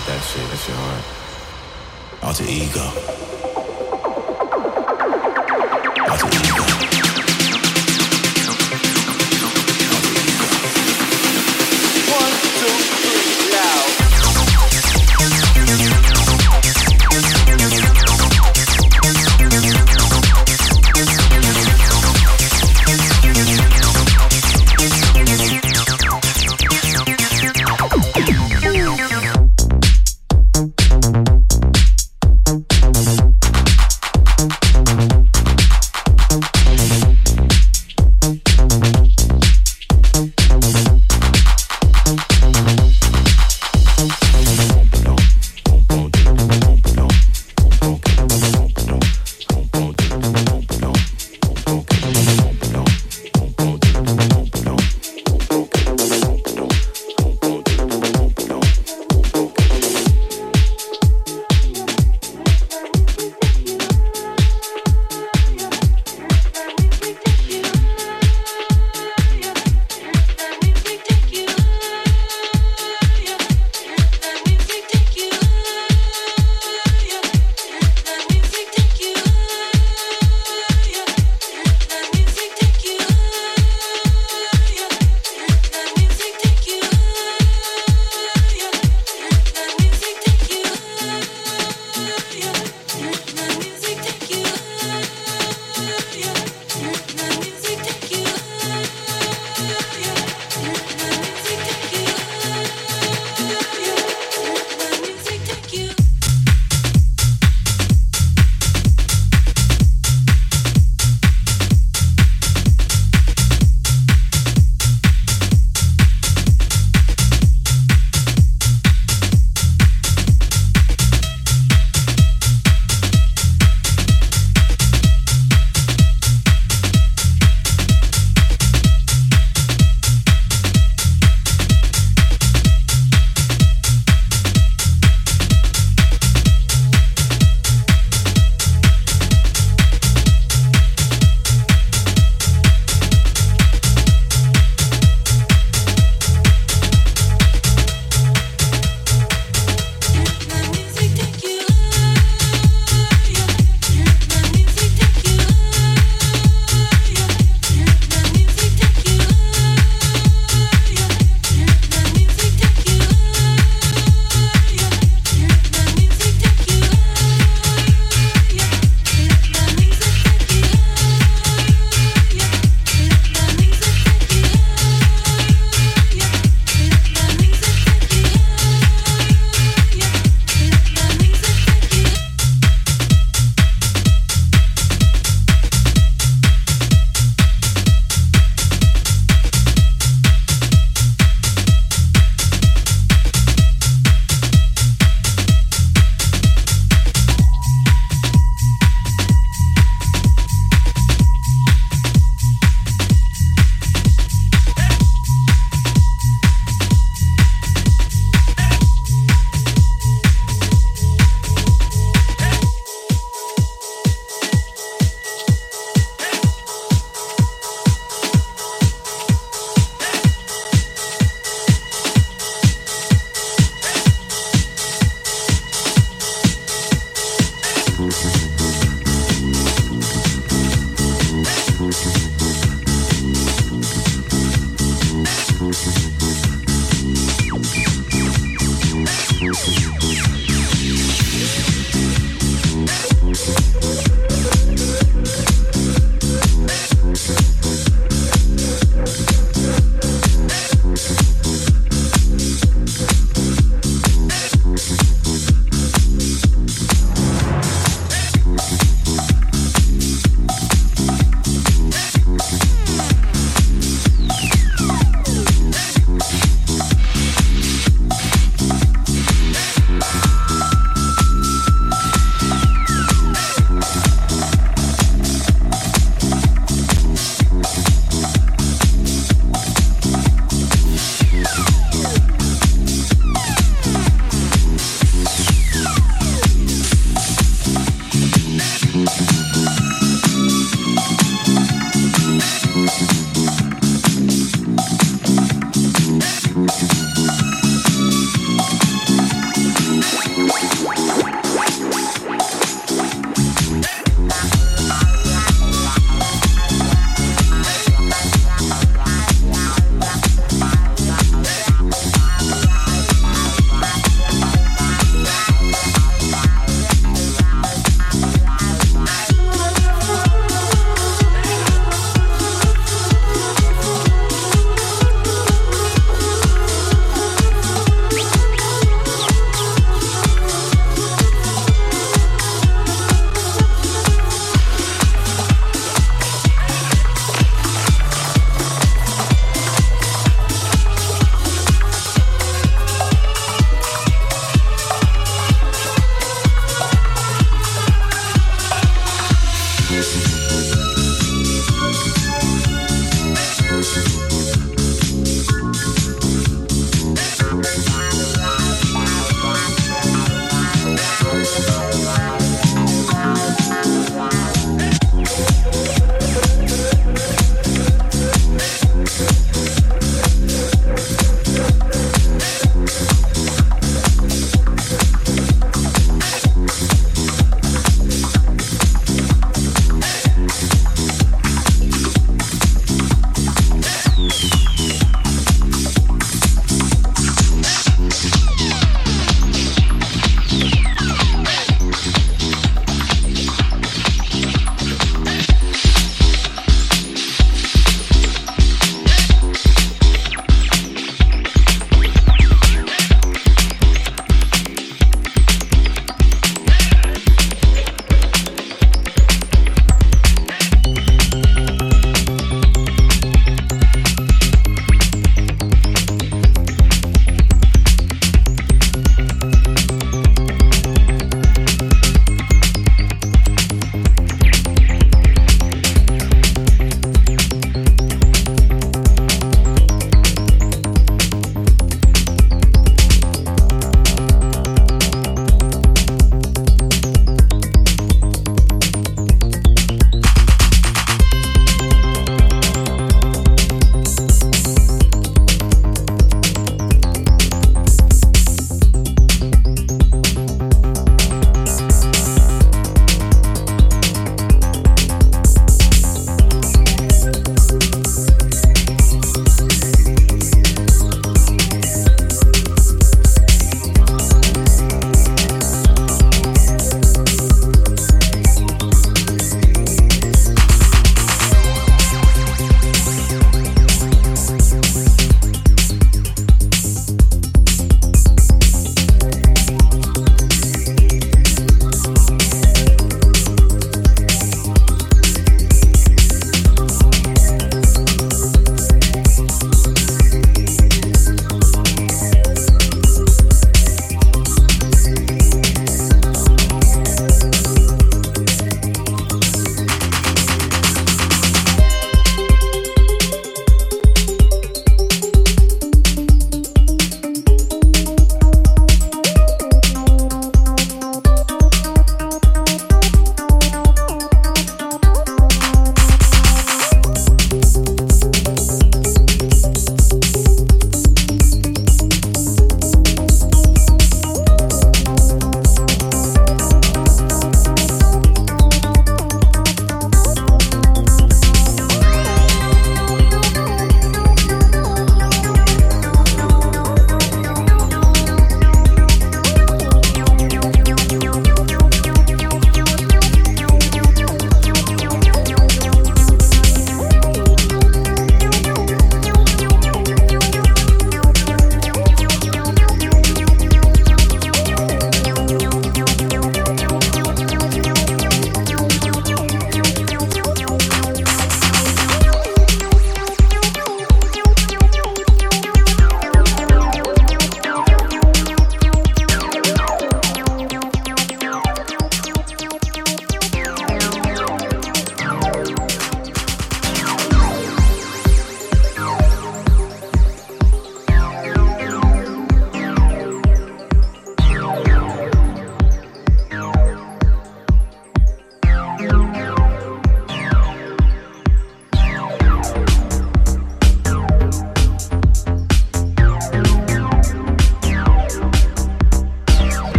Like that shit. That's your heart. Alter ego.